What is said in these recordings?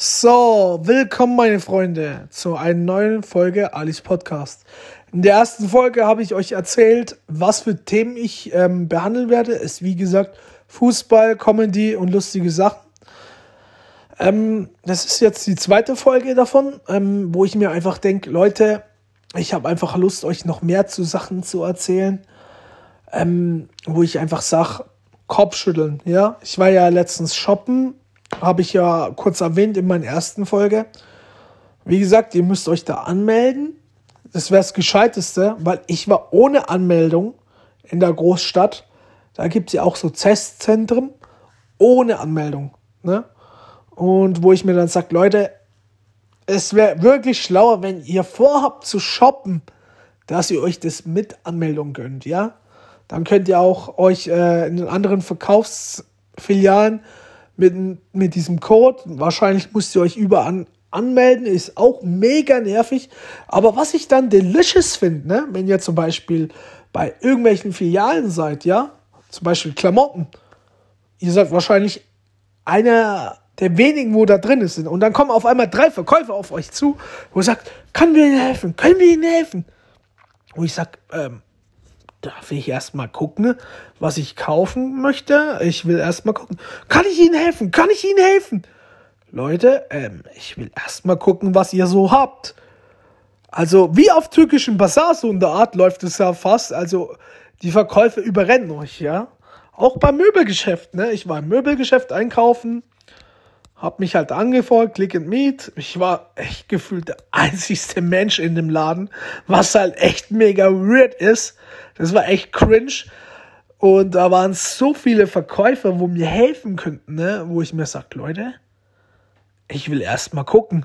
So, willkommen meine Freunde zu einer neuen Folge Alice Podcast. In der ersten Folge habe ich euch erzählt, was für Themen ich ähm, behandeln werde. Es ist wie gesagt Fußball, Comedy und lustige Sachen. Ähm, das ist jetzt die zweite Folge davon, ähm, wo ich mir einfach denke, Leute, ich habe einfach Lust, euch noch mehr zu Sachen zu erzählen, ähm, wo ich einfach sage, Kopfschütteln. Ja, ich war ja letztens shoppen habe ich ja kurz erwähnt in meiner ersten Folge. Wie gesagt, ihr müsst euch da anmelden. Das wäre das Gescheiteste, weil ich war ohne Anmeldung in der Großstadt. Da gibt es ja auch so Testzentren ohne Anmeldung. Ne? Und wo ich mir dann sage, Leute, es wäre wirklich schlauer, wenn ihr vorhabt zu shoppen, dass ihr euch das mit Anmeldung gönnt, ja? Dann könnt ihr auch euch äh, in den anderen Verkaufsfilialen mit, mit diesem Code. Wahrscheinlich müsst ihr euch überall anmelden, ist auch mega nervig. Aber was ich dann delicious finde, ne, wenn ihr zum Beispiel bei irgendwelchen Filialen seid, ja, zum Beispiel Klamotten, ihr seid wahrscheinlich einer der wenigen, wo da drin sind. Und dann kommen auf einmal drei Verkäufer auf euch zu, wo ihr sagt, können wir Ihnen helfen? Können wir Ihnen helfen? Wo ich sag, ähm, darf ich erstmal gucken, was ich kaufen möchte. Ich will erstmal gucken, kann ich Ihnen helfen? Kann ich Ihnen helfen? Leute, ähm, ich will erstmal gucken, was ihr so habt. Also, wie auf türkischen Bazar, so in der Art läuft es ja fast. Also, die Verkäufer überrennen euch, ja. Auch beim Möbelgeschäft, ne? Ich war im Möbelgeschäft einkaufen hab mich halt angefolgt, Click and Meet. Ich war echt gefühlt der einzigste Mensch in dem Laden, was halt echt mega weird ist. Das war echt cringe. Und da waren so viele Verkäufer, wo mir helfen könnten, ne? wo ich mir sag, Leute, ich will erst mal gucken.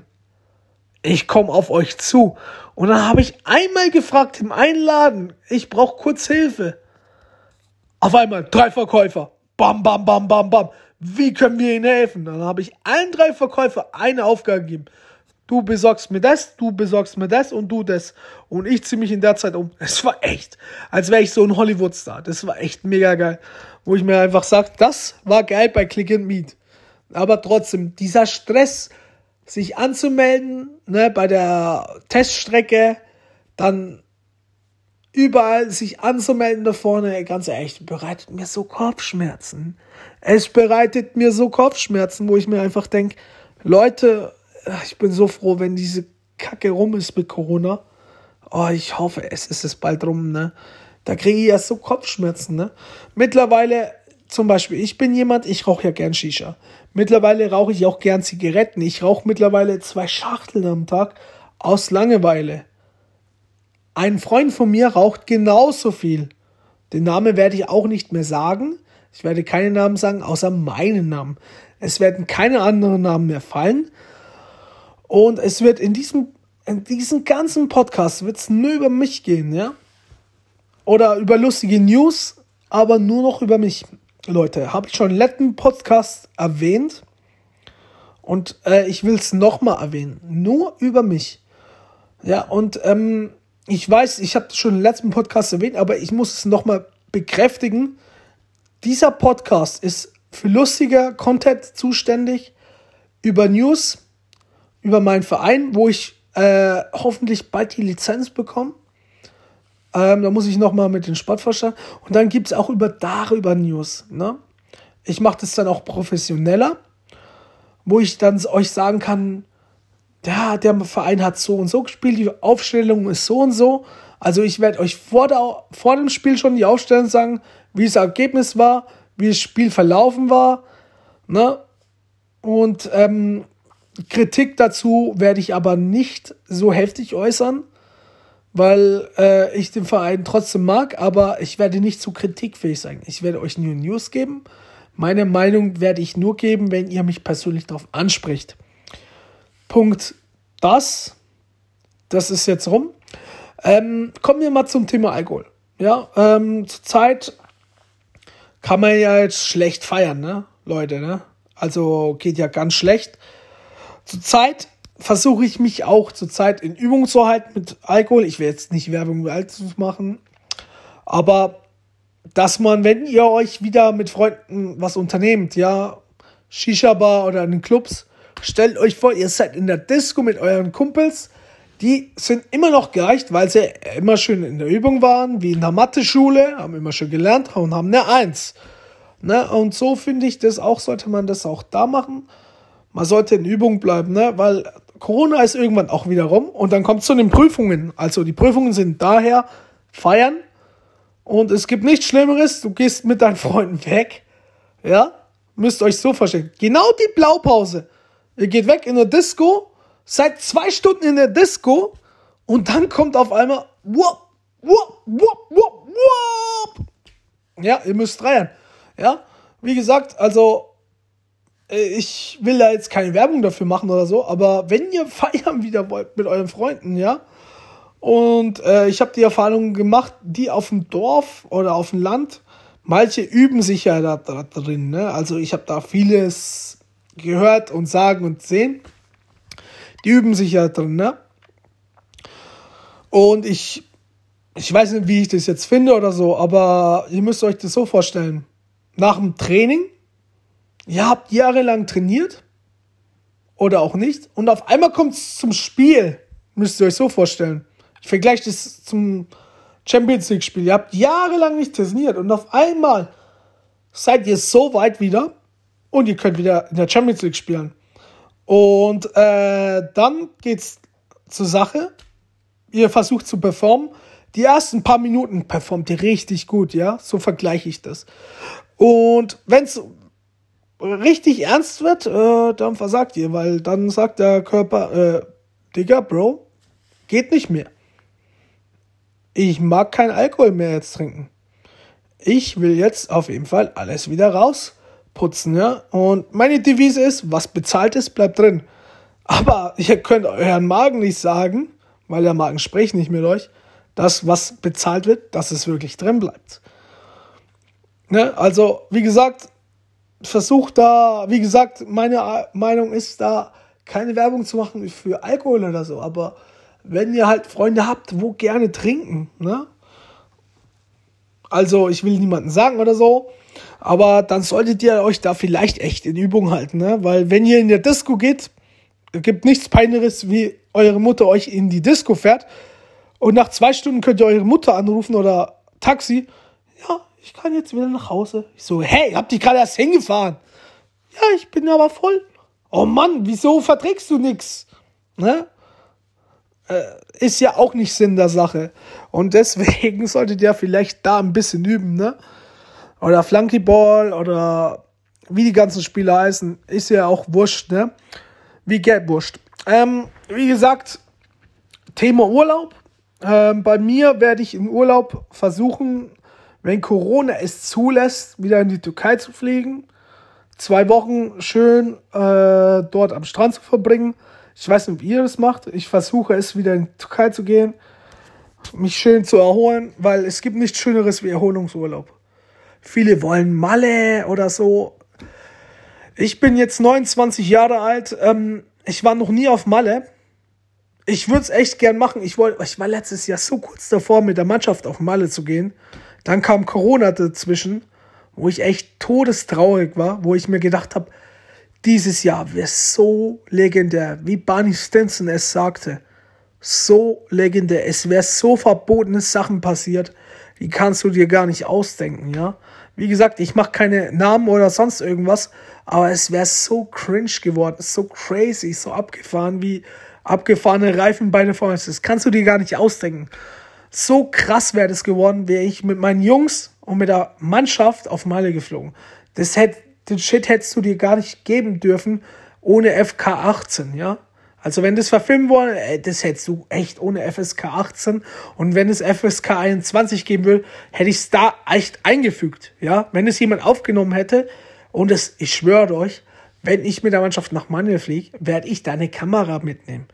Ich komme auf euch zu. Und dann habe ich einmal gefragt im Einladen, ich brauche kurz Hilfe. Auf einmal drei Verkäufer. Bam, bam, bam, bam, bam. Wie können wir Ihnen helfen? Dann habe ich allen drei Verkäufer eine Aufgabe gegeben. Du besorgst mir das, du besorgst mir das und du das. Und ich ziehe mich in der Zeit um. Es war echt, als wäre ich so ein Hollywood-Star. Das war echt mega geil. Wo ich mir einfach sage, das war geil bei Click and Meet. Aber trotzdem, dieser Stress, sich anzumelden, ne, bei der Teststrecke, dann überall sich anzumelden da vorne, ganz ehrlich, bereitet mir so Kopfschmerzen. Es bereitet mir so Kopfschmerzen, wo ich mir einfach denke, Leute, ich bin so froh, wenn diese Kacke rum ist mit Corona. Oh, ich hoffe, es ist es bald rum, ne? Da kriege ich ja so Kopfschmerzen, ne? Mittlerweile, zum Beispiel, ich bin jemand, ich rauche ja gern Shisha. Mittlerweile rauche ich auch gern Zigaretten. Ich rauche mittlerweile zwei Schachteln am Tag aus Langeweile. Ein Freund von mir raucht genauso viel. Den Namen werde ich auch nicht mehr sagen. Ich werde keine Namen sagen, außer meinen Namen. Es werden keine anderen Namen mehr fallen. Und es wird in diesem, in diesem ganzen Podcast wird nur über mich gehen, ja? Oder über lustige News, aber nur noch über mich. Leute, habe ich schon im letzten Podcast erwähnt. Und äh, ich will es nochmal erwähnen. Nur über mich. Ja, und ähm, ich weiß, ich habe schon im letzten Podcast erwähnt, aber ich muss es nochmal bekräftigen. Dieser Podcast ist für lustiger Content zuständig, über News, über meinen Verein, wo ich äh, hoffentlich bald die Lizenz bekomme. Ähm, da muss ich nochmal mit dem Sportvorstand. Und dann gibt es auch über darüber News. Ne? Ich mache das dann auch professioneller, wo ich dann euch sagen kann, ja, der Verein hat so und so gespielt, die Aufstellung ist so und so. Also ich werde euch vor, der, vor dem Spiel schon die Aufstellung sagen, wie das Ergebnis war, wie das Spiel verlaufen war. Ne? Und ähm, Kritik dazu werde ich aber nicht so heftig äußern, weil äh, ich den Verein trotzdem mag, aber ich werde nicht zu kritikfähig sein. Ich werde euch nur News geben. Meine Meinung werde ich nur geben, wenn ihr mich persönlich darauf anspricht. Punkt das. Das ist jetzt rum. Ähm, kommen wir mal zum Thema Alkohol. Ja, ähm, zurzeit kann man ja jetzt schlecht feiern, ne, Leute, ne? Also geht ja ganz schlecht. Zurzeit versuche ich mich auch zurzeit in Übung zu halten mit Alkohol. Ich will jetzt nicht Werbung mit Alkohol machen, aber dass man, wenn ihr euch wieder mit Freunden was unternehmt, ja, Shisha-Bar oder in den Clubs, stellt euch vor, ihr seid in der Disco mit euren Kumpels. Die sind immer noch gereicht, weil sie immer schön in der Übung waren, wie in der Mathe-Schule, haben immer schön gelernt und haben eine Eins. Ne? Und so finde ich das auch, sollte man das auch da machen. Man sollte in Übung bleiben, ne? weil Corona ist irgendwann auch wieder rum und dann kommt es zu den Prüfungen. Also die Prüfungen sind daher feiern und es gibt nichts Schlimmeres, du gehst mit deinen Freunden weg, ja, müsst euch so vorstellen. Genau die Blaupause. Ihr geht weg in der Disco, seid zwei Stunden in der Disco und dann kommt auf einmal whoop, whoop, whoop, whoop, whoop. Ja, ihr müsst reiern. Ja, wie gesagt, also äh, ich will da jetzt keine Werbung dafür machen oder so, aber wenn ihr feiern wieder wollt mit euren Freunden, ja, und äh, ich habe die Erfahrung gemacht, die auf dem Dorf oder auf dem Land, manche üben sich ja da, da drin. Ne? Also ich habe da vieles gehört und sagen und sehen. Die üben sich ja drin. Ne? Und ich, ich weiß nicht, wie ich das jetzt finde oder so, aber ihr müsst euch das so vorstellen. Nach dem Training, ihr habt jahrelang trainiert oder auch nicht und auf einmal kommt es zum Spiel. Müsst ihr euch so vorstellen. Ich vergleiche das zum Champions League Spiel. Ihr habt jahrelang nicht trainiert und auf einmal seid ihr so weit wieder und ihr könnt wieder in der Champions League spielen. Und äh, dann geht's zur Sache. Ihr versucht zu performen. Die ersten paar Minuten performt ihr richtig gut, ja. So vergleiche ich das. Und wenn es richtig ernst wird, äh, dann versagt ihr, weil dann sagt der Körper, äh, Digga, Bro, geht nicht mehr ich mag kein Alkohol mehr jetzt trinken. Ich will jetzt auf jeden Fall alles wieder rausputzen, ja. Und meine Devise ist, was bezahlt ist, bleibt drin. Aber ihr könnt euren Magen nicht sagen, weil der Magen spricht nicht mit euch, dass was bezahlt wird, dass es wirklich drin bleibt. Ne? Also, wie gesagt, versucht da, wie gesagt, meine Meinung ist da, keine Werbung zu machen für Alkohol oder so, aber wenn ihr halt Freunde habt, wo gerne trinken, ne? Also, ich will niemanden sagen oder so, aber dann solltet ihr euch da vielleicht echt in Übung halten, ne? Weil wenn ihr in der Disco geht, gibt nichts Peinlicheres, wie eure Mutter euch in die Disco fährt und nach zwei Stunden könnt ihr eure Mutter anrufen oder Taxi. Ja, ich kann jetzt wieder nach Hause. Ich so, hey, habt dich gerade erst hingefahren? Ja, ich bin aber voll. Oh Mann, wieso verträgst du nichts? Ne? Äh, ist ja auch nicht Sinn der Sache. Und deswegen solltet ihr vielleicht da ein bisschen üben, ne? Oder Flunkyball oder wie die ganzen Spiele heißen, ist ja auch wurscht, ne? Wie Geld wurscht. Ähm, wie gesagt, Thema Urlaub. Ähm, bei mir werde ich im Urlaub versuchen, wenn Corona es zulässt, wieder in die Türkei zu fliegen. Zwei Wochen schön äh, dort am Strand zu verbringen. Ich weiß nicht, ob ihr das macht. Ich versuche es wieder in die Türkei zu gehen, mich schön zu erholen, weil es gibt nichts Schöneres wie Erholungsurlaub. Viele wollen Malle oder so. Ich bin jetzt 29 Jahre alt. Ähm, ich war noch nie auf Malle. Ich würde es echt gern machen. Ich, wollt, ich war letztes Jahr so kurz davor, mit der Mannschaft auf Malle zu gehen. Dann kam Corona dazwischen, wo ich echt todestraurig war, wo ich mir gedacht habe, dieses Jahr wäre so legendär, wie Barney Stinson es sagte. So legendär. Es wäre so verbotene Sachen passiert, die kannst du dir gar nicht ausdenken, ja. Wie gesagt, ich mache keine Namen oder sonst irgendwas, aber es wäre so cringe geworden, so crazy, so abgefahren wie abgefahrene Reifen bei der Formel Das kannst du dir gar nicht ausdenken. So krass wäre das geworden, wäre ich mit meinen Jungs und mit der Mannschaft auf Malle geflogen. Das hätte den Shit hättest du dir gar nicht geben dürfen ohne FK 18, ja? Also wenn das verfilmen wollen, äh, das hättest du echt ohne FSK 18 und wenn es FSK 21 geben will, hätte ich es da echt eingefügt, ja? Wenn es jemand aufgenommen hätte und es, ich schwöre euch, wenn ich mit der Mannschaft nach Manuel fliege, werde ich da eine Kamera mitnehmen,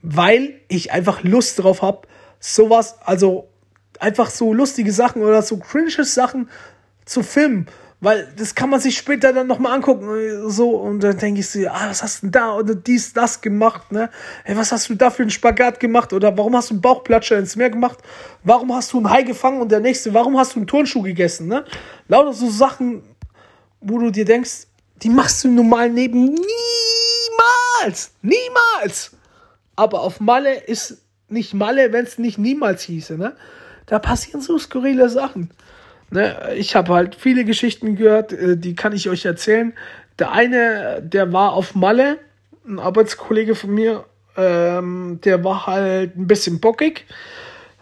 weil ich einfach Lust drauf habe, sowas, also einfach so lustige Sachen oder so cringe Sachen zu filmen weil das kann man sich später dann nochmal angucken. So, und dann denke ich so, ah, was hast du denn da oder dies, das gemacht, ne? Hey, was hast du da für einen Spagat gemacht? Oder warum hast du einen Bauchplatscher ins Meer gemacht? Warum hast du einen Hai gefangen und der nächste, warum hast du einen Turnschuh gegessen, ne? Lauter so Sachen, wo du dir denkst, die machst du im normalen Leben niemals Niemals! Aber auf Malle ist nicht Malle, wenn es nicht niemals hieße, ne? Da passieren so skurrile Sachen. Ne? Ich habe halt viele Geschichten gehört, äh, die kann ich euch erzählen. Der eine, der war auf Malle, ein Arbeitskollege von mir, ähm, der war halt ein bisschen bockig.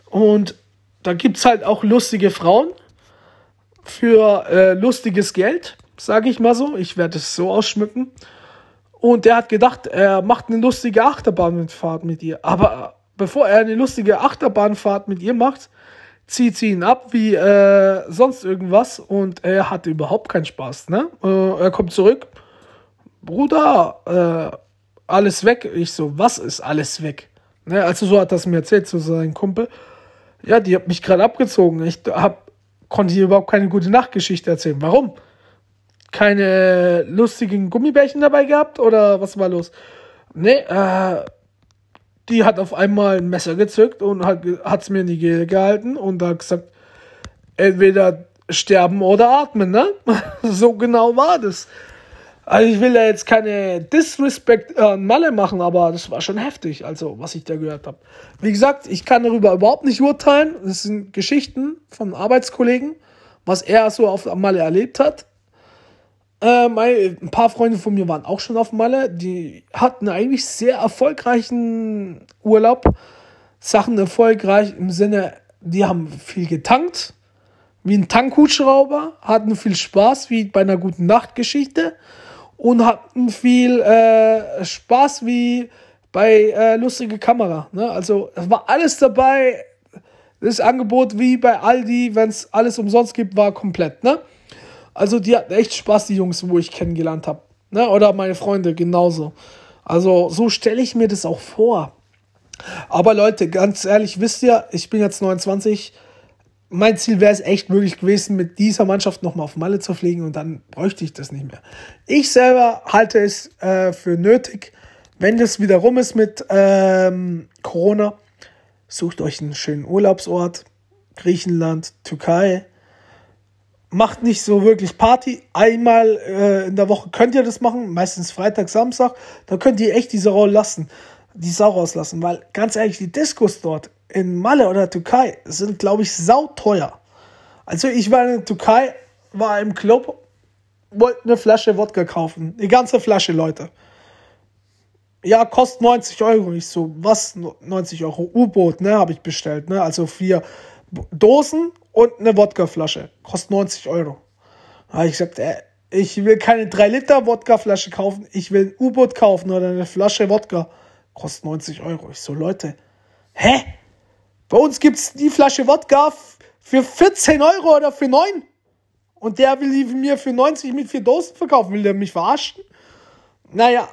Und da gibt es halt auch lustige Frauen für äh, lustiges Geld, sage ich mal so. Ich werde es so ausschmücken. Und der hat gedacht, er macht eine lustige Achterbahnfahrt mit ihr. Aber bevor er eine lustige Achterbahnfahrt mit ihr macht, zieht sie ihn ab wie äh, sonst irgendwas und er hat überhaupt keinen Spaß. Ne? Äh, er kommt zurück, Bruder, äh, alles weg. Ich so, was ist alles weg? Ne? Also so hat das mir erzählt zu seinem Kumpel. Ja, die hat mich gerade abgezogen. Ich hab, konnte hier überhaupt keine gute Nachtgeschichte erzählen. Warum? keine lustigen Gummibärchen dabei gehabt oder was war los? Nee, äh, die hat auf einmal ein Messer gezückt und hat es mir in die Gehle gehalten und hat gesagt, entweder sterben oder atmen, ne? so genau war das. Also ich will da jetzt keine Disrespect an Malle machen, aber das war schon heftig, also was ich da gehört habe. Wie gesagt, ich kann darüber überhaupt nicht urteilen. Das sind Geschichten von Arbeitskollegen, was er so auf Malle erlebt hat. Äh, mein, ein paar Freunde von mir waren auch schon auf Malle. Die hatten eigentlich sehr erfolgreichen Urlaub. Sachen erfolgreich im Sinne, die haben viel getankt, wie ein Tankhutschrauber, hatten viel Spaß, wie bei einer guten Nachtgeschichte und hatten viel äh, Spaß wie bei äh, lustige Kamera. Ne? Also es war alles dabei. Das Angebot wie bei Aldi, wenn es alles umsonst gibt, war komplett. Ne? Also die hatten echt Spaß, die Jungs, wo ich kennengelernt habe. Ne? Oder meine Freunde genauso. Also so stelle ich mir das auch vor. Aber Leute, ganz ehrlich, wisst ihr, ich bin jetzt 29. Mein Ziel wäre es echt möglich gewesen, mit dieser Mannschaft nochmal auf Malle zu fliegen und dann bräuchte ich das nicht mehr. Ich selber halte es äh, für nötig, wenn das wieder rum ist mit ähm, Corona, sucht euch einen schönen Urlaubsort. Griechenland, Türkei, macht nicht so wirklich Party. Einmal äh, in der Woche könnt ihr das machen, meistens Freitag, Samstag. Da könnt ihr echt die Sau lassen, die Sau rauslassen, weil ganz ehrlich, die Diskos dort in Malle oder Türkei sind, glaube ich, sauteuer. Also ich war in der Türkei, war im Club, wollte eine Flasche Wodka kaufen. Die ganze Flasche, Leute. Ja, kostet 90 Euro. Ich so, was? 90 Euro U-Boot, ne, habe ich bestellt, ne? Also vier Dosen und eine Wodkaflasche. Kostet 90 Euro. Da ich gesagt, äh, ich will keine 3 Liter Wodkaflasche kaufen, ich will ein U-Boot kaufen oder eine Flasche Wodka. Kostet 90 Euro. Ich so, Leute, hä? Bei uns gibt es die Flasche Wodka für 14 Euro oder für 9. Und der will mir für 90 mit vier Dosen verkaufen. Will der mich verarschen? Naja,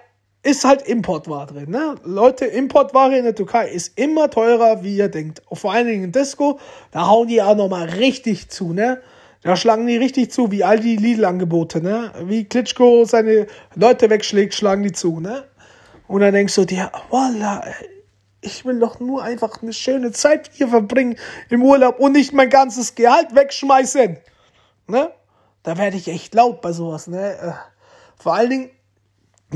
ist halt Importware drin. Ne? Leute, Importware in der Türkei ist immer teurer, wie ihr denkt. vor allen Dingen in Disco, da hauen die auch nochmal richtig zu. Ne? Da schlagen die richtig zu, wie all die Lidl-Angebote. Ne? Wie Klitschko seine Leute wegschlägt, schlagen die zu. Ne? Und dann denkst du dir, voila, ich will doch nur einfach eine schöne Zeit hier verbringen im Urlaub und nicht mein ganzes Gehalt wegschmeißen. Ne? Da werde ich echt laut bei sowas. Ne? Äh, vor allen Dingen,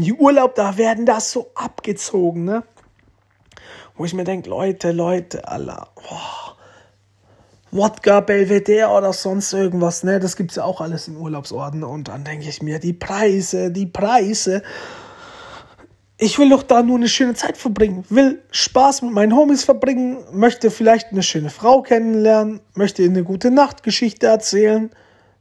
die Urlaub, da werden das so abgezogen, ne? Wo ich mir denke, Leute, Leute, Allah, boah, Wodka, Belvedere oder sonst irgendwas, ne? Das gibt's ja auch alles in Urlaubsorten. Und dann denke ich mir, die Preise, die Preise. Ich will doch da nur eine schöne Zeit verbringen, will Spaß mit meinen Homies verbringen, möchte vielleicht eine schöne Frau kennenlernen, möchte eine gute Nachtgeschichte erzählen,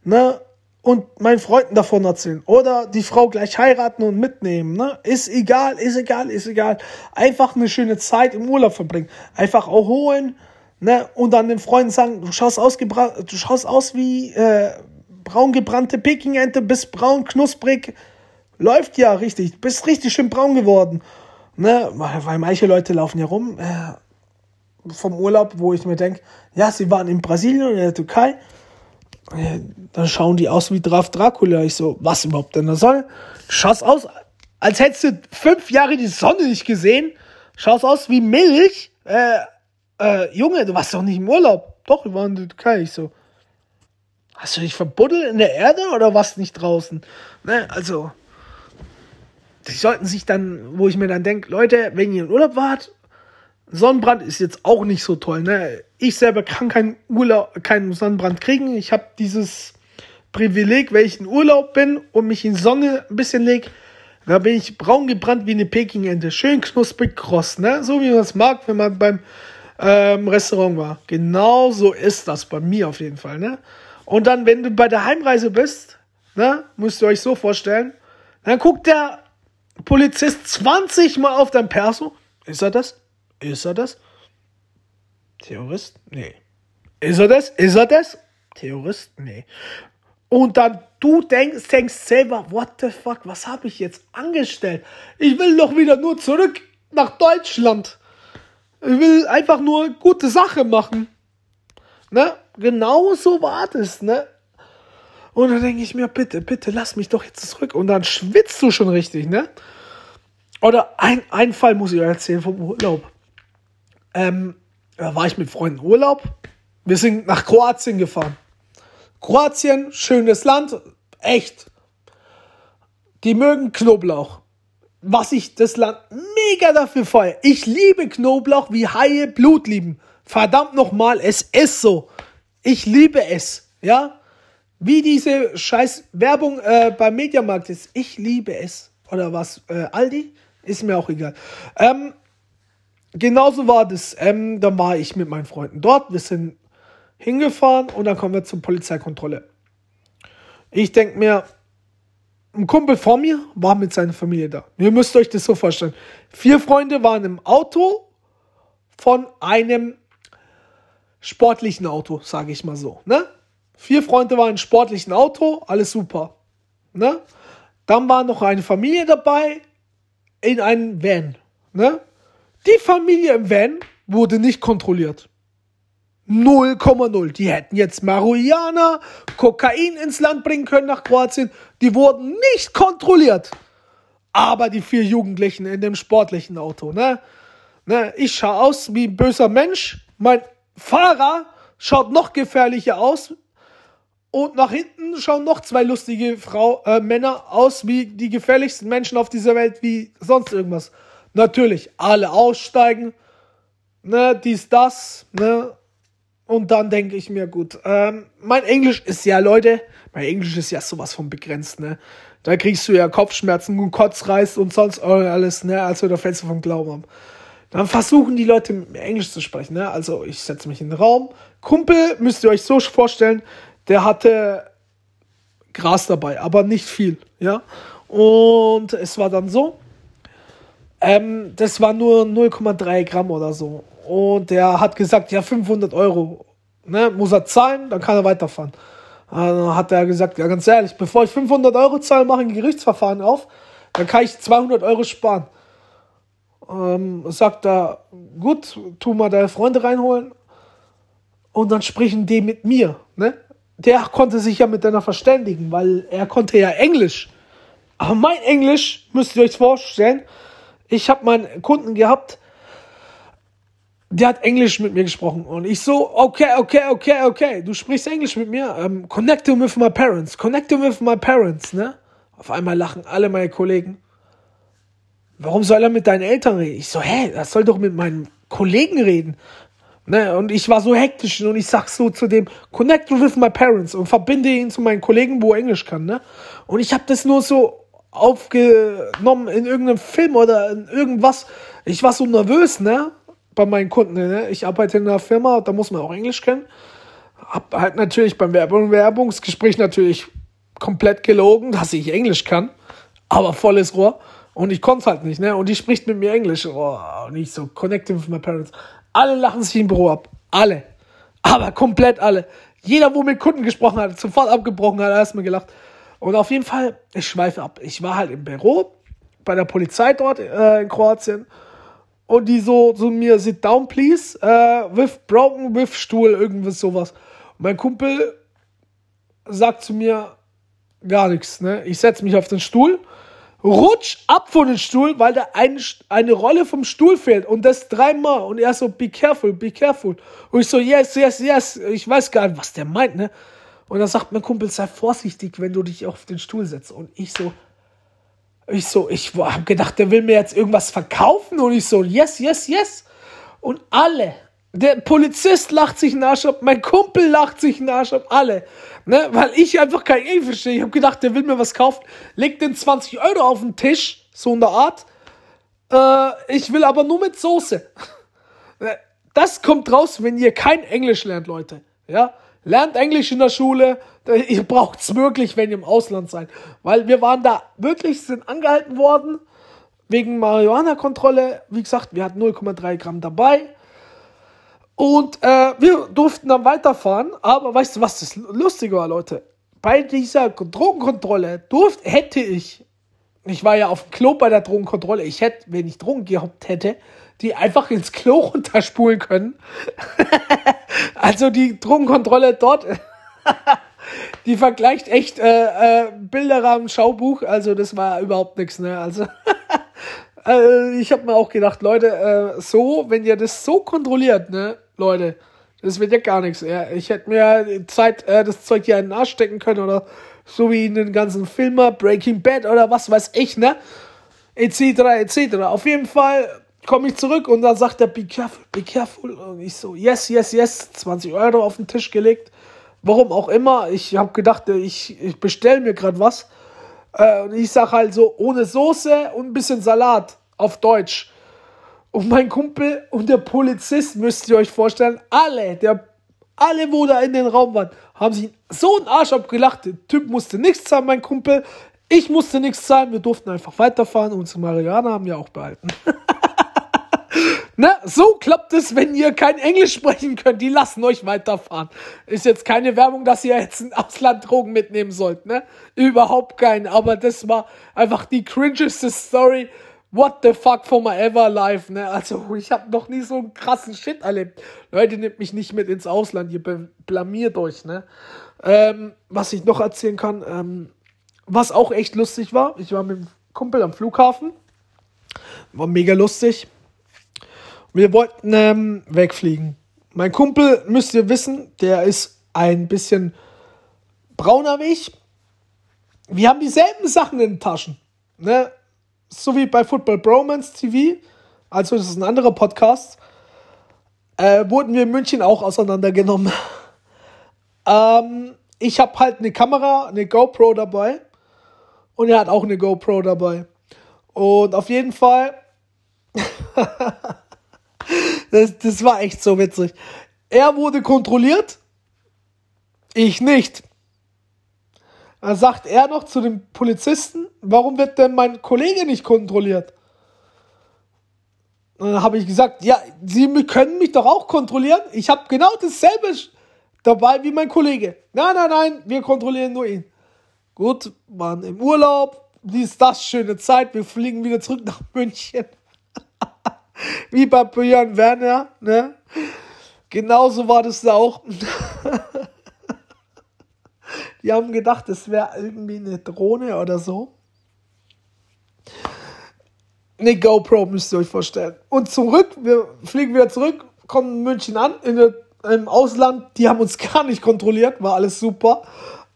ne? Und meinen Freunden davon erzählen. Oder die Frau gleich heiraten und mitnehmen. Ne? Ist egal, ist egal, ist egal. Einfach eine schöne Zeit im Urlaub verbringen. Einfach auch holen ne? und dann den Freunden sagen, du schaust aus, du schaust aus wie äh, braun gebrannte Pekingente, bist braun knusprig. Läuft ja richtig, bist richtig schön braun geworden. Ne? Weil manche Leute laufen ja rum äh, vom Urlaub, wo ich mir denke, ja, sie waren in Brasilien oder in der Türkei dann schauen die aus wie Graf Dracula. Ich so, was überhaupt denn das soll? Schaust aus, als hättest du fünf Jahre die Sonne nicht gesehen. Schaust aus wie Milch. Äh, äh, Junge, du warst doch nicht im Urlaub. Doch, wir waren in der Türkei. Ich so, hast du dich verbuddelt in der Erde oder warst nicht draußen? Ne, also, die sollten sich dann, wo ich mir dann denke, Leute, wenn ihr in Urlaub wart, Sonnenbrand ist jetzt auch nicht so toll. Ne? Ich selber kann keinen Urlaub, keinen Sonnenbrand kriegen. Ich habe dieses Privileg, wenn ich in Urlaub bin und mich in Sonne ein bisschen leg, da bin ich braun gebrannt wie eine Pekingente. Schön knusprig kross, ne? So wie man es mag, wenn man beim ähm, Restaurant war. Genau so ist das bei mir auf jeden Fall, ne? Und dann, wenn du bei der Heimreise bist, ne, müsst ihr euch so vorstellen, dann guckt der Polizist 20 Mal auf dein Perso. Ist er das? Ist er das? Terrorist? Nee. Ist er das? Ist er das? Terrorist? Nee. Und dann du denkst, denkst selber, what the fuck, was habe ich jetzt angestellt? Ich will doch wieder nur zurück nach Deutschland. Ich will einfach nur gute Sache machen. Ne? Genau so war das, ne? Und dann denke ich mir, bitte, bitte, lass mich doch jetzt zurück. Und dann schwitzt du schon richtig, ne? Oder ein, ein Fall muss ich euch erzählen vom Urlaub. Ähm, da war ich mit Freunden Urlaub. Wir sind nach Kroatien gefahren. Kroatien, schönes Land, echt. Die mögen Knoblauch. Was ich das Land mega dafür feiere. Ich liebe Knoblauch wie Haie Blut lieben. Verdammt nochmal, es ist so. Ich liebe es. Ja? Wie diese scheiß Werbung äh, beim Mediamarkt ist. Ich liebe es. Oder was? Äh, Aldi? Ist mir auch egal. Ähm, genauso war das. Ähm, dann war ich mit meinen Freunden dort. Wir sind hingefahren und dann kommen wir zur Polizeikontrolle. Ich denke mir, ein Kumpel vor mir war mit seiner Familie da. Ihr müsst euch das so vorstellen. Vier Freunde waren im Auto von einem sportlichen Auto, sage ich mal so. Ne? Vier Freunde waren im sportlichen Auto, alles super. Ne? Dann war noch eine Familie dabei in einem Van. Ne? Die Familie im Van wurde nicht kontrolliert. 0,0. Die hätten jetzt Marihuana, Kokain ins Land bringen können nach Kroatien. Die wurden nicht kontrolliert. Aber die vier Jugendlichen in dem sportlichen Auto, ne? ne ich schaue aus wie ein böser Mensch. Mein Fahrer schaut noch gefährlicher aus. Und nach hinten schauen noch zwei lustige Frau, äh, Männer aus wie die gefährlichsten Menschen auf dieser Welt, wie sonst irgendwas. Natürlich, alle aussteigen, ne, dies, das, ne, und dann denke ich mir, gut, ähm, mein Englisch ist ja, Leute, mein Englisch ist ja sowas von begrenzt, ne? Da kriegst du ja Kopfschmerzen und Kotzreiß und sonst alles, ne? Also da fällst vom Glauben ab. Dann versuchen die Leute Englisch zu sprechen, ne? Also ich setze mich in den Raum. Kumpel, müsst ihr euch so vorstellen, der hatte Gras dabei, aber nicht viel, ja? Und es war dann so, ähm, das war nur 0,3 Gramm oder so. Und der hat gesagt, ja, 500 Euro ne, muss er zahlen, dann kann er weiterfahren. Dann hat er gesagt, ja, ganz ehrlich, bevor ich 500 Euro zahle, mache ich ein Gerichtsverfahren auf, dann kann ich 200 Euro sparen. Ähm, sagt er, gut, tu mal deine Freunde reinholen und dann sprechen die mit mir. Ne? Der konnte sich ja mit deiner verständigen, weil er konnte ja Englisch. Aber mein Englisch, müsst ihr euch vorstellen, ich habe meinen Kunden gehabt, der hat Englisch mit mir gesprochen und ich so, okay, okay, okay, okay, du sprichst Englisch mit mir, um, ähm, connect him with my parents, connect him with my parents, ne? Auf einmal lachen alle meine Kollegen. Warum soll er mit deinen Eltern reden? Ich so, hä, das soll doch mit meinen Kollegen reden. Ne? Und ich war so hektisch und ich sag so zu dem, connect with my parents und verbinde ihn zu meinen Kollegen, wo er Englisch kann, ne? Und ich habe das nur so aufgenommen in irgendeinem Film oder in irgendwas. Ich war so nervös, ne? bei meinen Kunden. Ne? Ich arbeite in einer Firma, da muss man auch Englisch kennen. Hab halt natürlich beim Werbung Werbungsgespräch natürlich komplett gelogen, dass ich Englisch kann, aber volles Rohr. Und ich konnte es halt nicht, ne? Und die spricht mit mir Englisch. Oh, und ich so, connecting with my parents. Alle lachen sich im Büro ab. Alle. Aber komplett alle. Jeder, wo mit Kunden gesprochen hat, sofort abgebrochen hat, erstmal gelacht. Und auf jeden Fall, ich schweife ab. Ich war halt im Büro bei der Polizei dort äh, in Kroatien und die so so mir sit down please uh, with broken with Stuhl irgendwas sowas. Und mein Kumpel sagt zu mir gar nichts, ne? Ich setze mich auf den Stuhl, rutsch ab von dem Stuhl, weil da ein, eine Rolle vom Stuhl fehlt und das dreimal und er so be careful, be careful. Und ich so yes, yes, yes, ich weiß gar nicht, was der meint, ne? Und dann sagt mein Kumpel sei vorsichtig, wenn du dich auf den Stuhl setzt und ich so Ich so, ich habe gedacht, der will mir jetzt irgendwas verkaufen und ich so, yes, yes, yes. Und alle, der Polizist lacht sich einen Arsch ab, mein Kumpel lacht sich einen Arsch ab, alle. Ne, weil ich einfach kein Englisch verstehe. Ich habe gedacht, der will mir was kaufen, legt den 20 Euro auf den Tisch, so in der Art. Äh, ich will aber nur mit Soße. Das kommt raus, wenn ihr kein Englisch lernt, Leute. Ja, lernt Englisch in der Schule. Ihr braucht es wirklich, wenn ihr im Ausland seid. Weil wir waren da wirklich, sind angehalten worden wegen Marihuana-Kontrolle. Wie gesagt, wir hatten 0,3 Gramm dabei. Und äh, wir durften dann weiterfahren. Aber weißt du, was das Lustige war, Leute? Bei dieser Drogenkontrolle durfte, hätte ich, ich war ja auf dem Klo bei der Drogenkontrolle, ich hätte, wenn ich Drogen gehabt hätte, die einfach ins Klo runterspulen können. also die Drogenkontrolle dort, die vergleicht echt äh, äh, Bilderrahmen, Schaubuch. Also das war überhaupt nichts. Ne? Also äh, ich habe mir auch gedacht, Leute, äh, so, wenn ihr das so kontrolliert, ne, Leute, das wird ja gar nichts. Ja. Ich hätte mir Zeit äh, das Zeug hier in den Arsch stecken können oder so wie in den ganzen Filmen, Breaking Bad oder was weiß ich, ne? Etc. etc. Auf jeden Fall komme ich zurück und dann sagt er, be careful, be careful. Und ich so, yes, yes, yes, 20 Euro auf den Tisch gelegt. Warum auch immer. Ich habe gedacht, ich, ich bestelle mir gerade was. Äh, und ich sage halt so, ohne Soße und ein bisschen Salat auf Deutsch. Und mein Kumpel und der Polizist, müsst ihr euch vorstellen, alle, der, alle, wo da in den Raum waren, haben sich so einen Arsch abgelacht. Der Typ musste nichts zahlen, mein Kumpel. Ich musste nichts zahlen. Wir durften einfach weiterfahren. Unsere Marihuana haben wir auch behalten. Ne? So klappt es, wenn ihr kein Englisch sprechen könnt. Die lassen euch weiterfahren. Ist jetzt keine Werbung, dass ihr jetzt ein Ausland Drogen mitnehmen sollt. Ne? Überhaupt kein. Aber das war einfach die cringeste Story. What the fuck for my ever life, ne? Also, ich habe noch nie so einen krassen Shit erlebt. Leute, nehmt mich nicht mit ins Ausland, ihr blamiert euch, ne? Ähm, was ich noch erzählen kann, ähm, was auch echt lustig war, ich war mit dem Kumpel am Flughafen, war mega lustig. Wir wollten ähm, wegfliegen. Mein Kumpel, müsst ihr wissen, der ist ein bisschen brauner wie ich. Wir haben dieselben Sachen in den Taschen. Ne? So wie bei Football Bromance TV, also das ist ein anderer Podcast, äh, wurden wir in München auch auseinandergenommen. ähm, ich habe halt eine Kamera, eine GoPro dabei und er hat auch eine GoPro dabei. Und auf jeden Fall Das, das war echt so witzig. Er wurde kontrolliert, ich nicht. Dann sagt er noch zu dem Polizisten, warum wird denn mein Kollege nicht kontrolliert? Dann habe ich gesagt, ja, Sie können mich doch auch kontrollieren. Ich habe genau dasselbe dabei wie mein Kollege. Nein, nein, nein, wir kontrollieren nur ihn. Gut, waren im Urlaub, dies, das, schöne Zeit, wir fliegen wieder zurück nach München. Wie bei Björn Werner, ne? Genauso war das da auch. Die haben gedacht, es wäre irgendwie eine Drohne oder so. Eine GoPro müsst ihr euch vorstellen. Und zurück, wir fliegen wieder zurück, kommen in München an, in der, im Ausland, die haben uns gar nicht kontrolliert, war alles super.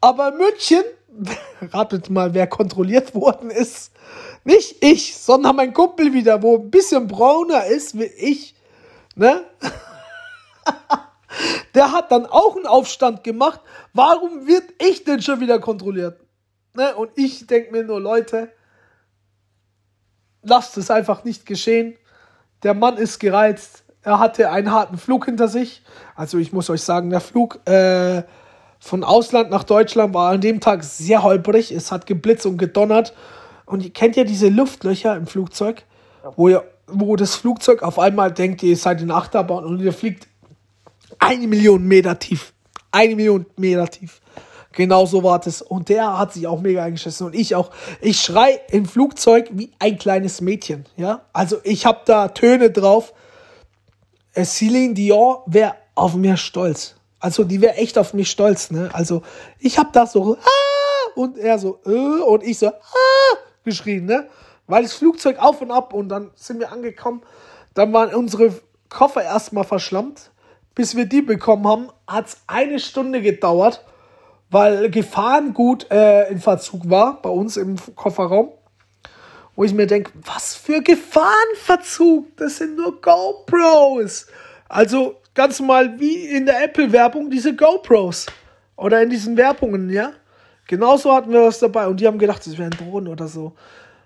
Aber in München, ratet mal, wer kontrolliert worden ist. Nicht ich, sondern mein Kumpel wieder, wo ein bisschen brauner ist wie ich. Ne? Der hat dann auch einen Aufstand gemacht. Warum wird ich denn schon wieder kontrolliert? Ne? Und ich denke mir nur, Leute, lasst es einfach nicht geschehen. Der Mann ist gereizt. Er hatte einen harten Flug hinter sich. Also ich muss euch sagen, der Flug äh, von Ausland nach Deutschland war an dem Tag sehr holprig. Es hat geblitzt und gedonnert. Und ihr kennt ja diese Luftlöcher im Flugzeug, wo, ihr, wo das Flugzeug auf einmal denkt, ihr seid in Achterbahn und ihr fliegt eine Million Meter tief. Eine Million Meter tief. Genau so war das. Und der hat sich auch mega eingeschissen. Und ich auch. Ich schrei im Flugzeug wie ein kleines Mädchen. Ja, also ich habe da Töne drauf. Äh, Celine Dion wäre auf mir stolz. Also die wäre echt auf mich stolz. Ne? Also ich habe da so ah! und er so äh, und ich so ah! Geschrien, ne? Weil das Flugzeug auf und ab und dann sind wir angekommen. Dann waren unsere Koffer erstmal verschlammt. Bis wir die bekommen haben, hat es eine Stunde gedauert, weil Gefahrengut äh, in Verzug war bei uns im Kofferraum. wo ich mir denke, was für Gefahrenverzug, das sind nur GoPros. Also ganz normal wie in der Apple-Werbung diese GoPros oder in diesen Werbungen, ja. Genauso hatten wir das dabei und die haben gedacht, das wären Drohnen oder so.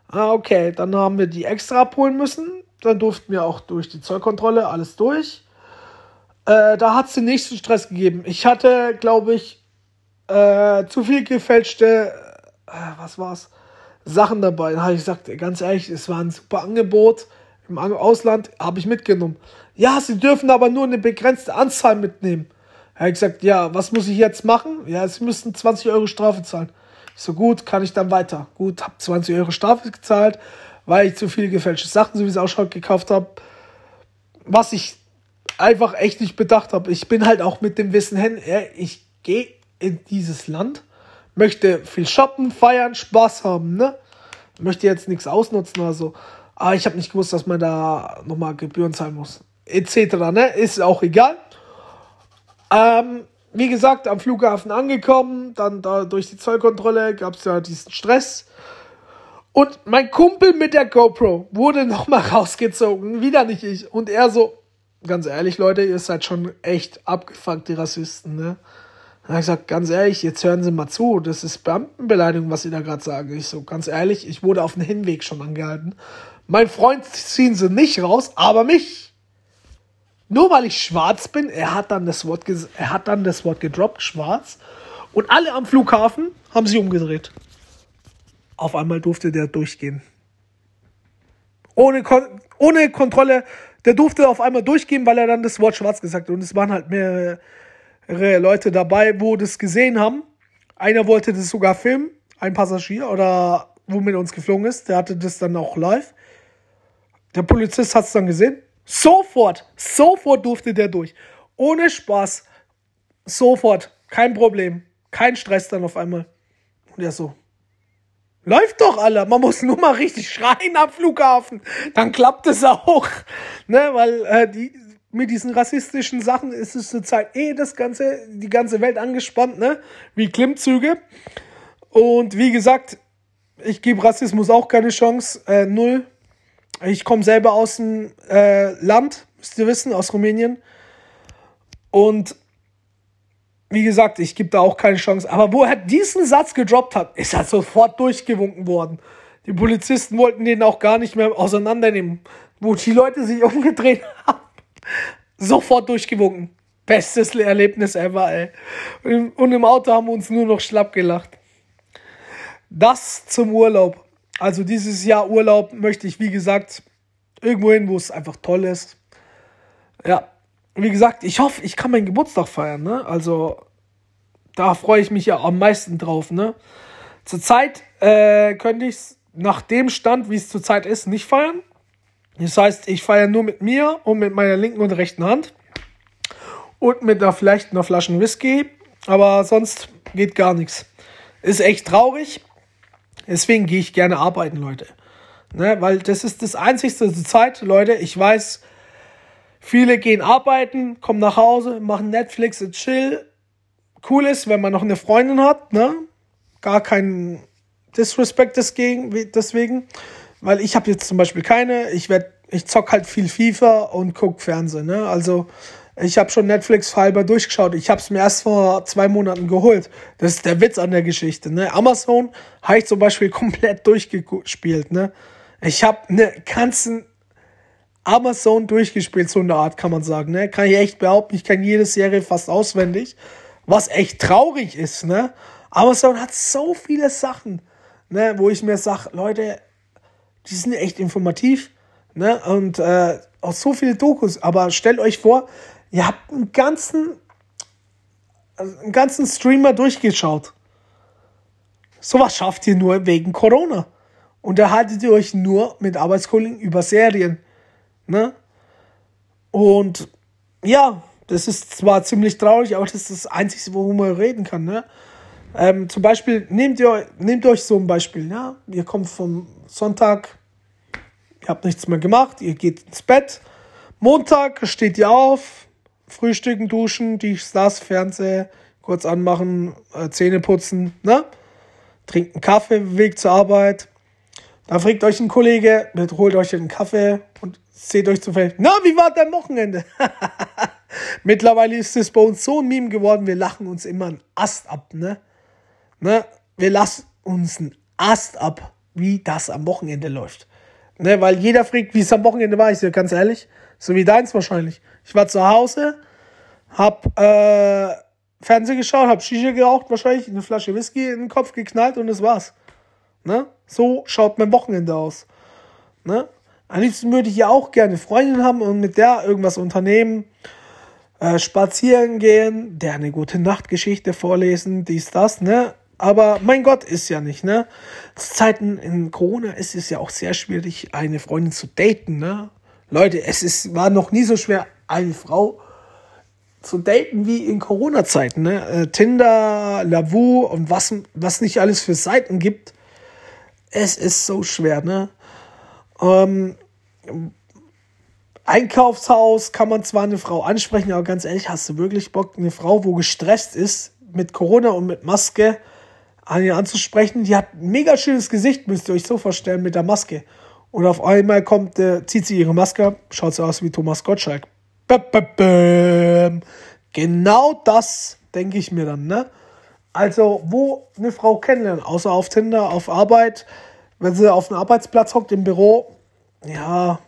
Ah, okay, dann haben wir die extra abholen müssen. Dann durften wir auch durch die Zollkontrolle alles durch. Äh, da hat es den nächsten Stress gegeben. Ich hatte, glaube ich, äh, zu viel gefälschte, äh, was war's, Sachen dabei. Da habe ich gesagt, ganz ehrlich, es war ein super Angebot. Im Ausland habe ich mitgenommen. Ja, sie dürfen aber nur eine begrenzte Anzahl mitnehmen. Er hat gesagt, ja, was muss ich jetzt machen? Ja, sie müssten 20 Euro Strafe zahlen. Ich so, gut, kann ich dann weiter. Gut, habe 20 Euro Strafe gezahlt, weil ich zu viele gefälschte Sachen sowieso auch schon gekauft habe. Was ich einfach echt nicht bedacht habe. Ich bin halt auch mit dem Wissen hin, ich gehe in dieses Land, möchte viel shoppen, feiern, Spaß haben, ne? Möchte jetzt nichts ausnutzen oder so. Aber ich habe nicht gewusst, dass man da nochmal Gebühren zahlen muss. Etc. Ne? Ist auch egal. Ähm, wie gesagt, am Flughafen angekommen, dann da durch die Zollkontrolle gab es ja diesen Stress. Und mein Kumpel mit der GoPro wurde nochmal rausgezogen, wieder nicht ich. Und er so, ganz ehrlich, Leute, ihr seid schon echt abgefuckt, die Rassisten, ne? Dann habe ich gesagt, ganz ehrlich, jetzt hören Sie mal zu, das ist Beamtenbeleidigung, was Sie da gerade sagen. Ich so, ganz ehrlich, ich wurde auf dem Hinweg schon angehalten. Mein Freund ziehen Sie nicht raus, aber mich. Nur weil ich schwarz bin, er hat dann das Wort, er hat dann das Wort gedroppt, schwarz. Und alle am Flughafen haben sich umgedreht. Auf einmal durfte der durchgehen. Ohne, Kon ohne Kontrolle der durfte auf einmal durchgehen, weil er dann das Wort schwarz gesagt hat. Und es waren halt mehrere Leute dabei, wo das gesehen haben. Einer wollte das sogar filmen, ein Passagier oder wo mit uns geflogen ist, der hatte das dann auch live. Der Polizist hat es dann gesehen. Sofort, sofort durfte der durch. Ohne Spaß. Sofort. Kein Problem. Kein Stress dann auf einmal. Und er so, Läuft doch alle. Man muss nur mal richtig schreien am Flughafen. Dann klappt es auch. Ne, weil äh, die, mit diesen rassistischen Sachen ist es zur Zeit eh das ganze, die ganze Welt angespannt, ne? Wie Klimmzüge. Und wie gesagt, ich gebe Rassismus auch keine Chance. Äh, null. Ich komme selber aus dem äh, Land, müsst ihr wissen, aus Rumänien. Und wie gesagt, ich gebe da auch keine Chance. Aber wo er diesen Satz gedroppt hat, ist er sofort durchgewunken worden. Die Polizisten wollten den auch gar nicht mehr auseinandernehmen. Wo die Leute sich umgedreht haben, sofort durchgewunken. Bestes Erlebnis ever, ey. Und im Auto haben wir uns nur noch schlapp gelacht. Das zum Urlaub. Also dieses Jahr Urlaub möchte ich, wie gesagt, irgendwo hin, wo es einfach toll ist. Ja, wie gesagt, ich hoffe, ich kann meinen Geburtstag feiern, ne? Also, da freue ich mich ja am meisten drauf, ne? Zurzeit äh, könnte ich es nach dem Stand, wie es zurzeit ist, nicht feiern. Das heißt, ich feiere nur mit mir und mit meiner linken und rechten Hand. Und mit einer, vielleicht einer Flasche Whisky. Aber sonst geht gar nichts. Ist echt traurig. Deswegen gehe ich gerne arbeiten, Leute. Ne, weil das ist das Einzigste zur Zeit, Leute. Ich weiß, Viele gehen arbeiten, kommen nach Hause, machen Netflix und chill. Cool ist, wenn man noch eine Freundin hat, ne? Gar kein Disrespect deswegen. Weil ich habe jetzt zum Beispiel keine. Ich ich zock halt viel FIFA und guck Fernsehen, ne? Also ich habe schon Netflix halber durchgeschaut. Ich habe es mir erst vor zwei Monaten geholt. Das ist der Witz an der Geschichte. Ne? Amazon habe ich zum Beispiel komplett durchgespielt. Ne? Ich habe eine ganzen Amazon durchgespielt, so eine Art kann man sagen. Ne? Kann ich echt behaupten, ich kenne jede Serie fast auswendig. Was echt traurig ist, ne? Amazon hat so viele Sachen, ne, wo ich mir sage, Leute, die sind echt informativ, ne? Und äh, auch so viele Dokus. Aber stellt euch vor, ihr habt einen ganzen, einen ganzen Streamer durchgeschaut. Sowas schafft ihr nur wegen Corona. Und da haltet ihr euch nur mit Arbeitskollegen über Serien. Ne? Und ja, das ist zwar ziemlich traurig, aber das ist das Einzige, worüber man reden kann. Ne? Ähm, zum Beispiel, nehmt ihr, nehmt euch so ein Beispiel. Ja? Ihr kommt vom Sonntag, ihr habt nichts mehr gemacht, ihr geht ins Bett. Montag steht ihr auf, frühstücken, duschen, die das, Fernseher kurz anmachen, äh, Zähne putzen, ne? trinken Kaffee, Weg zur Arbeit. Da fragt euch ein Kollege, holt euch einen Kaffee und seht euch zufällig, na, wie war dein Wochenende? Mittlerweile ist es bei uns so ein Meme geworden, wir lachen uns immer einen Ast ab, ne? ne? Wir lassen uns einen Ast ab, wie das am Wochenende läuft. Ne? Weil jeder fragt, wie es am Wochenende war, ich sage ganz ehrlich, so wie deins wahrscheinlich. Ich war zu Hause, hab äh, Fernsehen geschaut, hab Shisha geraucht, wahrscheinlich eine Flasche Whisky in den Kopf geknallt und das war's. Ne? So schaut mein Wochenende aus. Ne? Am liebsten würde ich ja auch gerne Freundin haben und mit der irgendwas unternehmen, äh, spazieren gehen, der eine gute Nachtgeschichte vorlesen, dies, das, ne? Aber mein Gott, ist ja nicht, ne? Zu Zeiten in Corona ist es ja auch sehr schwierig, eine Freundin zu daten, ne? Leute, es ist, war noch nie so schwer, eine Frau zu daten wie in Corona-Zeiten, ne? Äh, Tinder, Lavu und was, was nicht alles für Seiten gibt. Es ist so schwer, ne? Ähm, Einkaufshaus kann man zwar eine Frau ansprechen, aber ganz ehrlich, hast du wirklich Bock, eine Frau, wo gestresst ist, mit Corona und mit Maske an ihr anzusprechen? Die hat ein mega schönes Gesicht, müsst ihr euch so vorstellen, mit der Maske. Und auf einmal kommt, äh, zieht sie ihre Maske schaut sie aus wie Thomas Gottschalk. Genau das denke ich mir dann, ne? Also, wo eine Frau kennenlernen, außer auf Tinder, auf Arbeit, wenn sie auf einem Arbeitsplatz hockt im Büro, ja,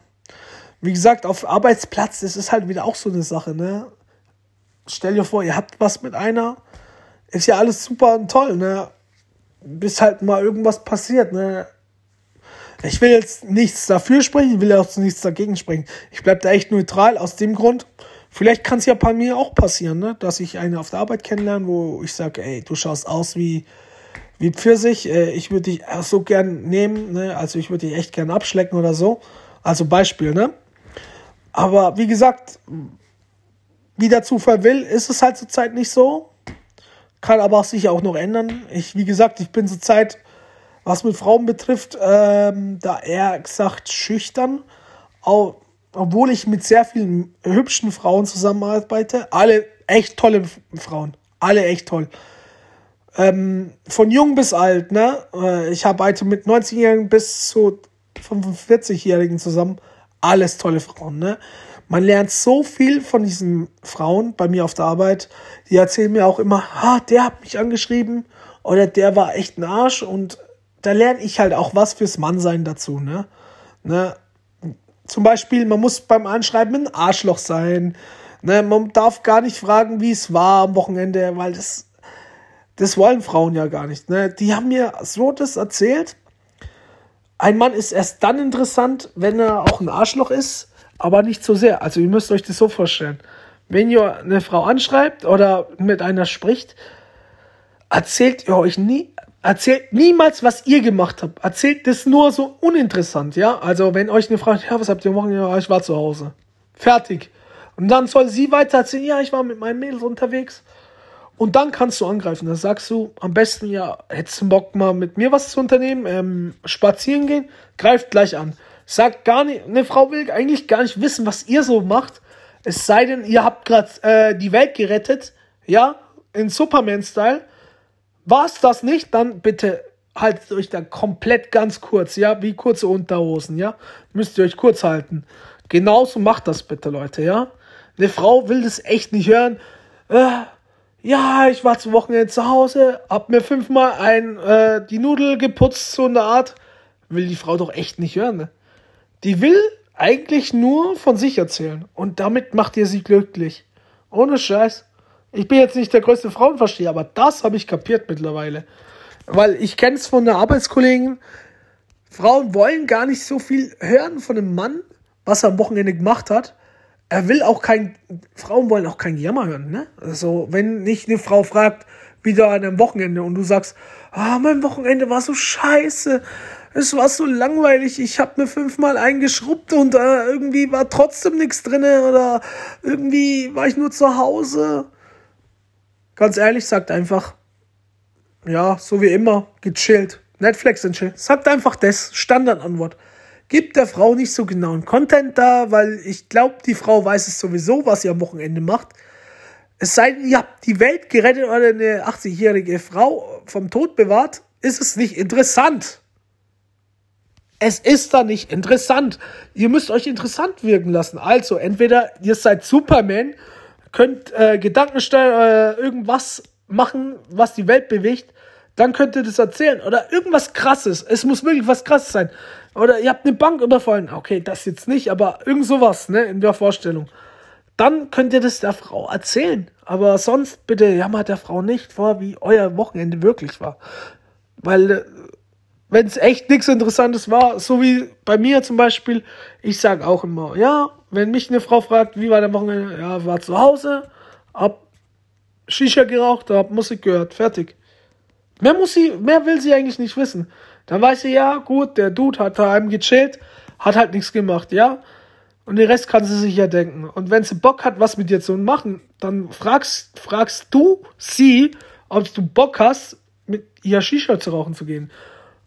wie gesagt, auf Arbeitsplatz, das ist halt wieder auch so eine Sache, ne? Stell dir vor, ihr habt was mit einer, ist ja alles super und toll, ne? Bis halt mal irgendwas passiert, ne? Ich will jetzt nichts dafür sprechen, ich will auch nichts dagegen sprechen. Ich bleibe da echt neutral aus dem Grund. Vielleicht kann es ja bei mir auch passieren, ne? dass ich eine auf der Arbeit kennenlerne, wo ich sage, ey, du schaust aus wie, wie Pfirsich, äh, ich würde dich so gern nehmen, ne? also ich würde dich echt gern abschlecken oder so. Also Beispiel, ne? Aber wie gesagt, wie der Zufall will, ist es halt zurzeit nicht so. Kann aber auch sicher auch noch ändern. Ich, wie gesagt, ich bin zurzeit, was mit Frauen betrifft, ähm, da eher gesagt schüchtern. Auch, obwohl ich mit sehr vielen hübschen Frauen zusammenarbeite. Alle echt tolle Frauen. Alle echt toll. Ähm, von jung bis alt, ne? Äh, ich arbeite mit 90-Jährigen bis zu 45-Jährigen zusammen alles tolle Frauen, ne? Man lernt so viel von diesen Frauen bei mir auf der Arbeit. Die erzählen mir auch immer, ha, der hat mich angeschrieben oder der war echt ein Arsch und da lerne ich halt auch was fürs Mannsein dazu, ne? ne? Zum Beispiel, man muss beim Anschreiben ein Arschloch sein. Ne? Man darf gar nicht fragen, wie es war am Wochenende, weil das, das wollen Frauen ja gar nicht. Ne? Die haben mir so das erzählt ein Mann ist erst dann interessant, wenn er auch ein Arschloch ist, aber nicht so sehr. Also ihr müsst euch das so vorstellen. Wenn ihr eine Frau anschreibt oder mit einer spricht, erzählt ihr euch nie, erzählt niemals, was ihr gemacht habt. Erzählt das nur so uninteressant, ja? Also wenn euch eine Frau, ja, was habt ihr gemacht? Ja, ich war zu Hause. Fertig. Und dann soll sie weiter erzählen, ja, ich war mit meinen Mädels unterwegs. Und dann kannst du angreifen. Dann sagst du am besten, ja, hättest du Bock mal mit mir was zu unternehmen, ähm, spazieren gehen, greift gleich an. Sagt gar nicht, eine Frau will eigentlich gar nicht wissen, was ihr so macht. Es sei denn, ihr habt gerade äh, die Welt gerettet, ja, in Superman-Style. War es das nicht, dann bitte haltet euch da komplett ganz kurz, ja, wie kurze Unterhosen, ja. Müsst ihr euch kurz halten. Genauso macht das bitte, Leute, ja. Eine Frau will das echt nicht hören. Äh, ja, ich war zum Wochenende zu Hause, hab mir fünfmal ein, äh, die Nudel geputzt, so eine Art. Will die Frau doch echt nicht hören, ne? Die will eigentlich nur von sich erzählen. Und damit macht ihr sie glücklich. Ohne Scheiß. Ich bin jetzt nicht der größte Frauenversteher, aber das habe ich kapiert mittlerweile. Weil ich kenne es von der Arbeitskollegen. Frauen wollen gar nicht so viel hören von einem Mann, was er am Wochenende gemacht hat er will auch kein, Frauen wollen auch kein Jammer hören, ne? Also, wenn nicht eine Frau fragt, wieder an einem Wochenende und du sagst, ah, mein Wochenende war so scheiße, es war so langweilig, ich habe mir fünfmal eingeschrubbt und äh, irgendwie war trotzdem nichts drinne oder irgendwie war ich nur zu Hause. Ganz ehrlich, sagt einfach, ja, so wie immer, gechillt. Netflix und chill. Sagt einfach das, Standardantwort gibt der Frau nicht so genauen Content da, weil ich glaube, die Frau weiß es sowieso, was sie am Wochenende macht. Es sei denn, ihr habt die Welt gerettet oder eine 80-jährige Frau vom Tod bewahrt, ist es nicht interessant. Es ist da nicht interessant. Ihr müsst euch interessant wirken lassen. Also, entweder ihr seid Superman, könnt äh, Gedankensteuer, äh, irgendwas machen, was die Welt bewegt, dann könnt ihr das erzählen. Oder irgendwas krasses. Es muss wirklich was krasses sein. Oder ihr habt eine Bank überfallen. Okay, das jetzt nicht, aber irgend sowas, ne, in der Vorstellung. Dann könnt ihr das der Frau erzählen. Aber sonst bitte jammert der Frau nicht vor, wie euer Wochenende wirklich war. Weil, äh, wenn es echt nichts Interessantes war, so wie bei mir zum Beispiel, ich sage auch immer, ja, wenn mich eine Frau fragt, wie war der Wochenende, ja, war zu Hause, hab Shisha geraucht, hab Musik gehört, fertig. Mehr muss sie, mehr will sie eigentlich nicht wissen. Dann weiß sie, ja, gut, der Dude hat da einem gechillt, hat halt nichts gemacht, ja. Und den Rest kann sie sich ja denken. Und wenn sie Bock hat, was mit dir zu machen, dann fragst, fragst du sie, ob du Bock hast, mit ihr Shisha zu rauchen zu gehen.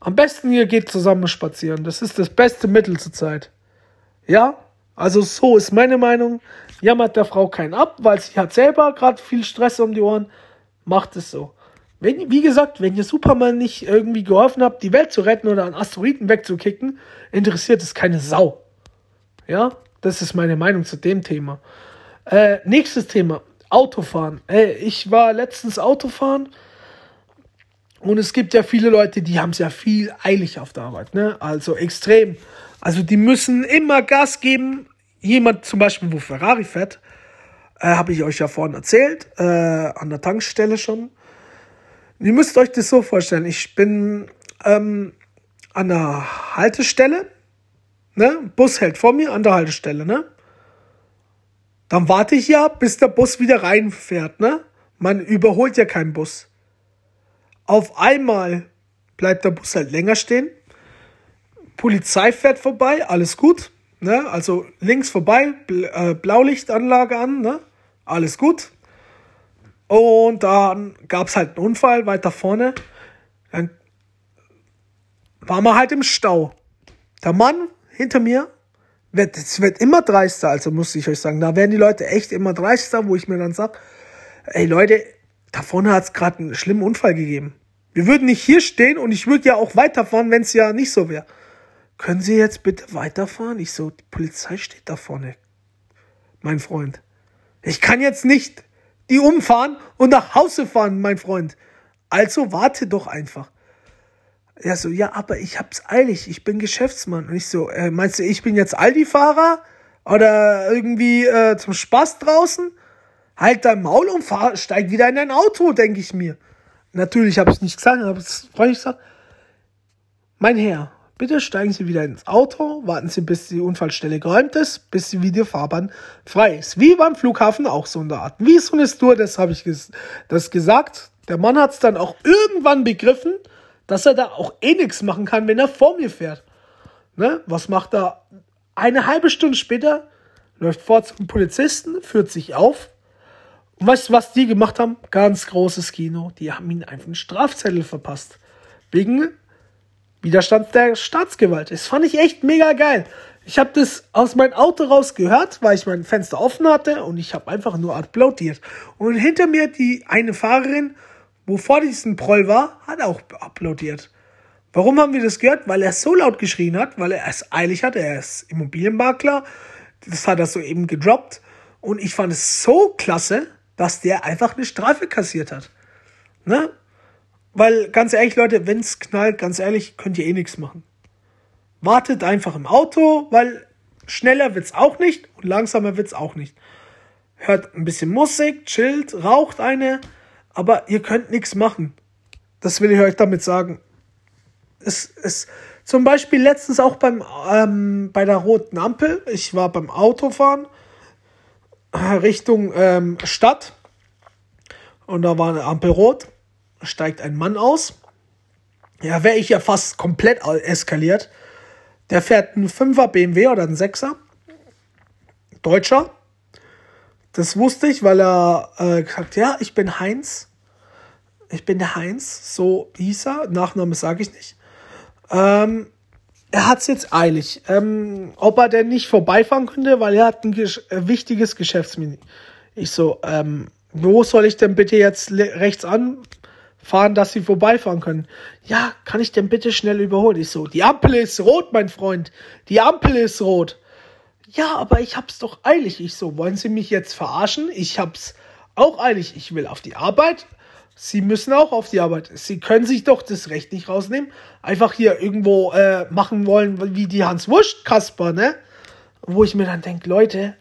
Am besten ihr geht zusammen spazieren. Das ist das beste Mittel zur Zeit. Ja? Also so ist meine Meinung. Jammert der Frau keinen ab, weil sie hat selber gerade viel Stress um die Ohren. Macht es so. Wenn, wie gesagt, wenn ihr Superman nicht irgendwie geholfen habt, die Welt zu retten oder einen Asteroiden wegzukicken, interessiert es keine Sau. Ja? Das ist meine Meinung zu dem Thema. Äh, nächstes Thema. Autofahren. Ey, ich war letztens Autofahren und es gibt ja viele Leute, die haben es ja viel eilig auf der Arbeit, ne? Also extrem. Also die müssen immer Gas geben. Jemand zum Beispiel, wo Ferrari fährt, äh, habe ich euch ja vorhin erzählt, äh, an der Tankstelle schon. Ihr müsst euch das so vorstellen. Ich bin ähm, an der Haltestelle, ne? Bus hält vor mir an der Haltestelle, ne? Dann warte ich ja, bis der Bus wieder reinfährt, ne? Man überholt ja keinen Bus. Auf einmal bleibt der Bus halt länger stehen. Polizei fährt vorbei, alles gut. Ne? Also links vorbei, äh, Blaulichtanlage an, ne? alles gut. Und dann gab es halt einen Unfall weiter vorne. Dann waren wir halt im Stau. Der Mann hinter mir wird, es wird immer dreister, also muss ich euch sagen, da werden die Leute echt immer dreister, wo ich mir dann sage, ey Leute, da vorne hat es gerade einen schlimmen Unfall gegeben. Wir würden nicht hier stehen und ich würde ja auch weiterfahren, wenn es ja nicht so wäre. Können Sie jetzt bitte weiterfahren? Ich so, die Polizei steht da vorne. Mein Freund. Ich kann jetzt nicht die umfahren und nach Hause fahren, mein Freund. Also warte doch einfach. Er so, ja, aber ich hab's eilig, ich bin Geschäftsmann. Und ich so, äh, meinst du, ich bin jetzt Aldi-Fahrer? Oder irgendwie äh, zum Spaß draußen? Halt dein Maul und fahr, steig wieder in dein Auto, denke ich mir. Natürlich habe ich nicht gesagt, aber es freundlich gesagt. Mein Herr, bitte steigen Sie wieder ins Auto, warten Sie, bis die Unfallstelle geräumt ist, bis die Videofahrbahn frei ist. Wie beim Flughafen auch so in der Art. Wie so eine Stewardess habe ich ges das gesagt. Der Mann hat es dann auch irgendwann begriffen, dass er da auch eh nichts machen kann, wenn er vor mir fährt. Ne? Was macht er? Eine halbe Stunde später läuft vor zum Polizisten, führt sich auf, und weißt du, was die gemacht haben? Ganz großes Kino. Die haben ihnen einfach einen Strafzettel verpasst. Wegen Widerstand der Staatsgewalt. Das fand ich echt mega geil. Ich habe das aus meinem Auto raus gehört, weil ich mein Fenster offen hatte und ich habe einfach nur applaudiert. Und hinter mir die eine Fahrerin, wo vor diesem Proll war, hat auch applaudiert. Warum haben wir das gehört? Weil er so laut geschrien hat, weil er es eilig hat. Er ist Immobilienmakler. Das hat er so eben gedroppt. Und ich fand es so klasse, dass der einfach eine Strafe kassiert hat. Ne? Weil, ganz ehrlich, Leute, wenn es knallt, ganz ehrlich, könnt ihr eh nichts machen. Wartet einfach im Auto, weil schneller wird's auch nicht und langsamer wird's auch nicht. Hört ein bisschen Musik, chillt, raucht eine, aber ihr könnt nichts machen. Das will ich euch damit sagen. Es ist zum Beispiel letztens auch beim, ähm, bei der roten Ampel. Ich war beim Autofahren Richtung ähm, Stadt und da war eine Ampel rot, steigt ein Mann aus. Ja, wäre ich ja fast komplett eskaliert. Der fährt einen 5er BMW oder einen 6er. Deutscher. Das wusste ich, weil er äh, gesagt ja, ich bin Heinz. Ich bin der Heinz, so hieß er. Nachname sage ich nicht. Ähm, er hat es jetzt eilig. Ähm, ob er denn nicht vorbeifahren könnte, weil er hat ein Gesch äh, wichtiges Geschäftsmini. Ich so, ähm, wo soll ich denn bitte jetzt rechts anfahren? fahren, dass sie vorbeifahren können. Ja, kann ich denn bitte schnell überholen? Ich so, die Ampel ist rot, mein Freund. Die Ampel ist rot. Ja, aber ich hab's doch eilig. Ich so, wollen Sie mich jetzt verarschen? Ich hab's auch eilig. Ich will auf die Arbeit. Sie müssen auch auf die Arbeit. Sie können sich doch das Recht nicht rausnehmen. Einfach hier irgendwo äh, machen wollen, wie die Hans Wurst Kasper, ne? Wo ich mir dann denke, Leute,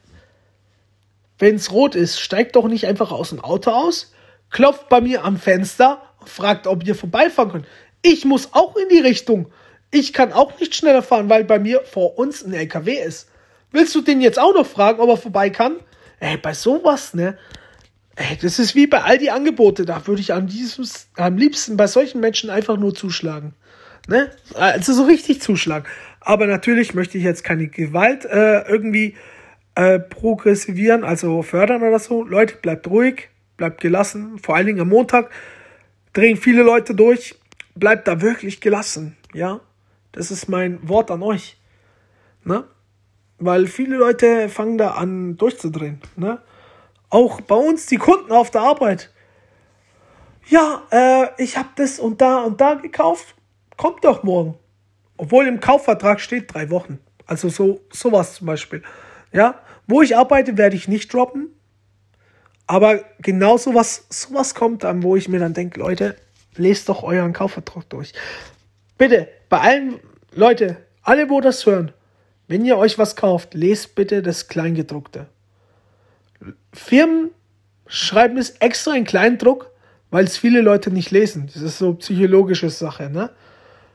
wenn's rot ist, steigt doch nicht einfach aus dem Auto aus, klopft bei mir am Fenster fragt, ob ihr vorbeifahren könnt. Ich muss auch in die Richtung. Ich kann auch nicht schneller fahren, weil bei mir vor uns ein LKW ist. Willst du den jetzt auch noch fragen, ob er vorbei kann? Ey, bei sowas, ne? Ey, das ist wie bei all die Angebote. Da würde ich am, dieses, am liebsten bei solchen Menschen einfach nur zuschlagen. Ne? Also so richtig zuschlagen. Aber natürlich möchte ich jetzt keine Gewalt äh, irgendwie äh, progressivieren, also fördern oder so. Leute, bleibt ruhig, bleibt gelassen. Vor allen Dingen am Montag drehen viele Leute durch. Bleibt da wirklich gelassen, ja. Das ist mein Wort an euch. Ne? Weil viele Leute fangen da an durchzudrehen. Ne? Auch bei uns, die Kunden auf der Arbeit. Ja, äh, ich habe das und da und da gekauft. Kommt doch morgen. Obwohl im Kaufvertrag steht drei Wochen. Also so sowas zum Beispiel. Ja, wo ich arbeite, werde ich nicht droppen. Aber genau sowas, sowas kommt dann, wo ich mir dann denke, Leute, lest doch euren Kaufvertrag durch. Bitte, bei allen, Leute, alle, wo das hören, wenn ihr euch was kauft, lest bitte das Kleingedruckte. Firmen schreiben es extra in Kleindruck, weil es viele Leute nicht lesen. Das ist so psychologische Sache, ne?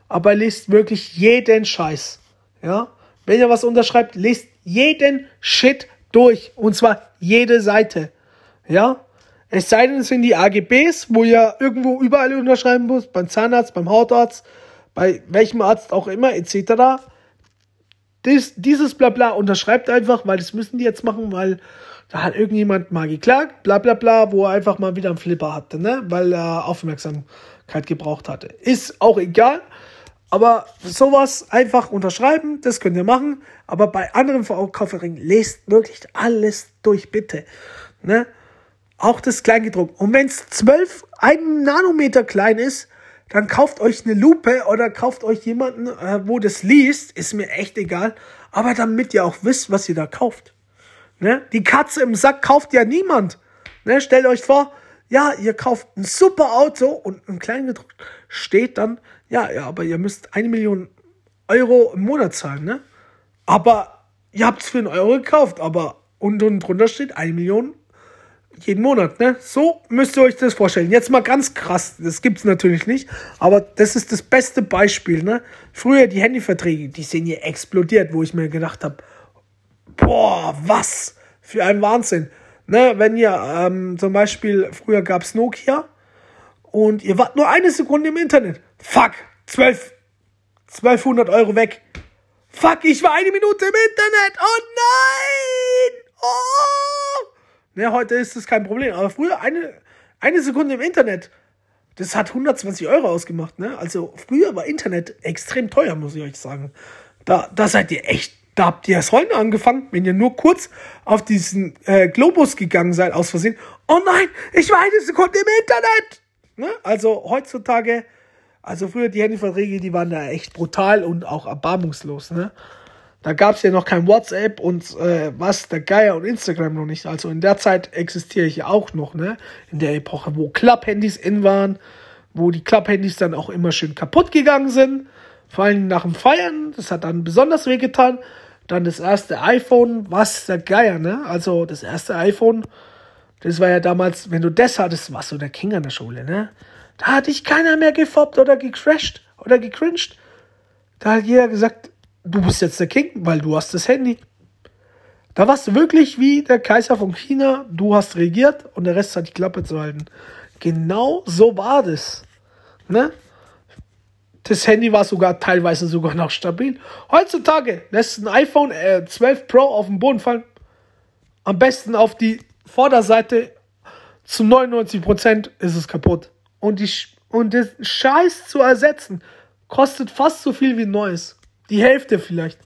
Aber lest wirklich jeden Scheiß. Ja? Wenn ihr was unterschreibt, lest jeden Shit durch. Und zwar jede Seite. Ja? Es sei denn, es sind die AGBs, wo ihr irgendwo überall unterschreiben muss, beim Zahnarzt, beim Hautarzt, bei welchem Arzt auch immer, etc. Dies, dieses Blabla unterschreibt einfach, weil das müssen die jetzt machen, weil da hat irgendjemand mal geklagt, bla bla bla, wo er einfach mal wieder einen Flipper hatte, ne? weil er Aufmerksamkeit gebraucht hatte. Ist auch egal, aber sowas einfach unterschreiben, das könnt ihr machen, aber bei anderen Verkauferingen lest wirklich alles durch, bitte. Ne? Auch das Kleingedruckt. Und wenn es 12, ein Nanometer klein ist, dann kauft euch eine Lupe oder kauft euch jemanden, äh, wo das liest, ist mir echt egal. Aber damit ihr auch wisst, was ihr da kauft. Ne? Die Katze im Sack kauft ja niemand. Ne? Stellt euch vor, ja, ihr kauft ein super Auto und ein Kleingedruckt steht dann, ja, ja, aber ihr müsst eine Million Euro im Monat zahlen, ne? Aber ihr habt es für einen Euro gekauft, aber unten drunter steht eine Million jeden Monat, ne? So müsst ihr euch das vorstellen. Jetzt mal ganz krass, das gibt's natürlich nicht, aber das ist das beste Beispiel, ne? Früher die Handyverträge, die sind hier explodiert, wo ich mir gedacht habe, boah, was für ein Wahnsinn. Ne, wenn ihr ähm, zum Beispiel, früher gab's Nokia und ihr wart nur eine Sekunde im Internet. Fuck, 12, 1200 Euro weg. Fuck, ich war eine Minute im Internet. Oh nein! Oh! Ne, heute ist das kein Problem. Aber früher eine, eine Sekunde im Internet, das hat 120 Euro ausgemacht. Ne? Also früher war Internet extrem teuer, muss ich euch sagen. Da, da seid ihr echt, da habt ihr das heute angefangen, wenn ihr nur kurz auf diesen äh, Globus gegangen seid, aus Versehen. Oh nein, ich war eine Sekunde im Internet! Ne? Also heutzutage, also früher die Handyverträge, die waren da echt brutal und auch erbarmungslos. Ne? Da gab es ja noch kein WhatsApp und äh, was, der Geier und Instagram noch nicht. Also in der Zeit existiere ich ja auch noch, ne? In der Epoche, wo Club-Handys in waren, wo die Club-Handys dann auch immer schön kaputt gegangen sind. Vor allem nach dem Feiern, das hat dann besonders wehgetan. Dann das erste iPhone, was der Geier, ne? Also das erste iPhone, das war ja damals, wenn du das hattest, warst du der King an der Schule, ne? Da hat dich keiner mehr gefoppt oder gecrashed oder gecringed. Da hat jeder gesagt, du bist jetzt der King, weil du hast das Handy. Da warst du wirklich wie der Kaiser von China, du hast regiert und der Rest hat die Klappe zu halten. Genau so war das. Ne? Das Handy war sogar teilweise sogar noch stabil. Heutzutage lässt ein iPhone äh, 12 Pro auf den Boden fallen. Am besten auf die Vorderseite. Zu 99% ist es kaputt. Und, die, und das Scheiß zu ersetzen kostet fast so viel wie neues. Die Hälfte vielleicht.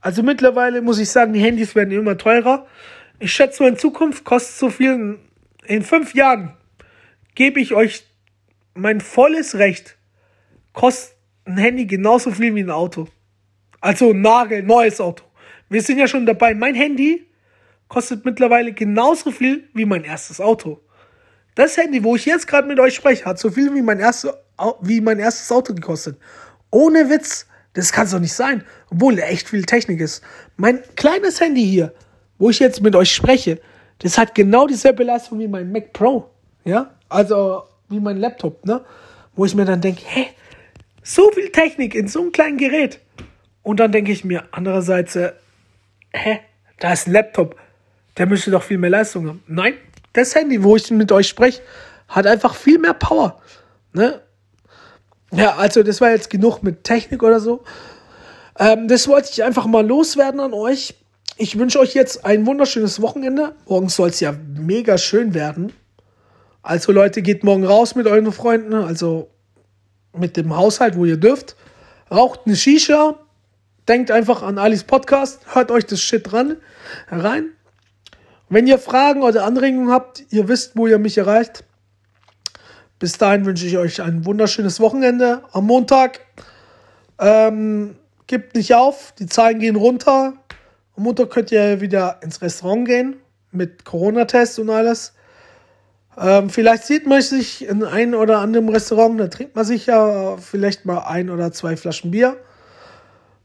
Also mittlerweile muss ich sagen, die Handys werden immer teurer. Ich schätze in Zukunft kostet so viel. In fünf Jahren gebe ich euch mein volles Recht, kostet ein Handy genauso viel wie ein Auto. Also ein Nagel, neues Auto. Wir sind ja schon dabei. Mein Handy kostet mittlerweile genauso viel wie mein erstes Auto. Das Handy, wo ich jetzt gerade mit euch spreche, hat so viel wie mein, erste, wie mein erstes Auto gekostet. Ohne Witz. Das kann es doch nicht sein. Obwohl echt viel Technik ist. Mein kleines Handy hier, wo ich jetzt mit euch spreche, das hat genau dieselbe Leistung wie mein Mac Pro. Ja? Also wie mein Laptop, ne? Wo ich mir dann denke, hä? So viel Technik in so einem kleinen Gerät. Und dann denke ich mir andererseits, äh, hä? Da ist ein Laptop. Der müsste doch viel mehr Leistung haben. Nein, das Handy, wo ich mit euch spreche, hat einfach viel mehr Power. Ne? Ja, also das war jetzt genug mit Technik oder so. Ähm, das wollte ich einfach mal loswerden an euch. Ich wünsche euch jetzt ein wunderschönes Wochenende. Morgen soll es ja mega schön werden. Also Leute, geht morgen raus mit euren Freunden, also mit dem Haushalt, wo ihr dürft. Raucht eine Shisha. Denkt einfach an Alis Podcast. Hört euch das Shit ran, rein. Wenn ihr Fragen oder Anregungen habt, ihr wisst, wo ihr mich erreicht. Bis dahin wünsche ich euch ein wunderschönes Wochenende. Am Montag ähm, gebt nicht auf, die Zahlen gehen runter. Am Montag könnt ihr wieder ins Restaurant gehen mit Corona-Test und alles. Ähm, vielleicht sieht man sich in einem oder anderen Restaurant, da trinkt man sich ja vielleicht mal ein oder zwei Flaschen Bier.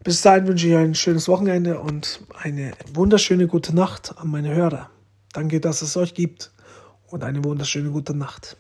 Bis dahin wünsche ich euch ein schönes Wochenende und eine wunderschöne gute Nacht an meine Hörer. Danke, dass es euch gibt und eine wunderschöne gute Nacht.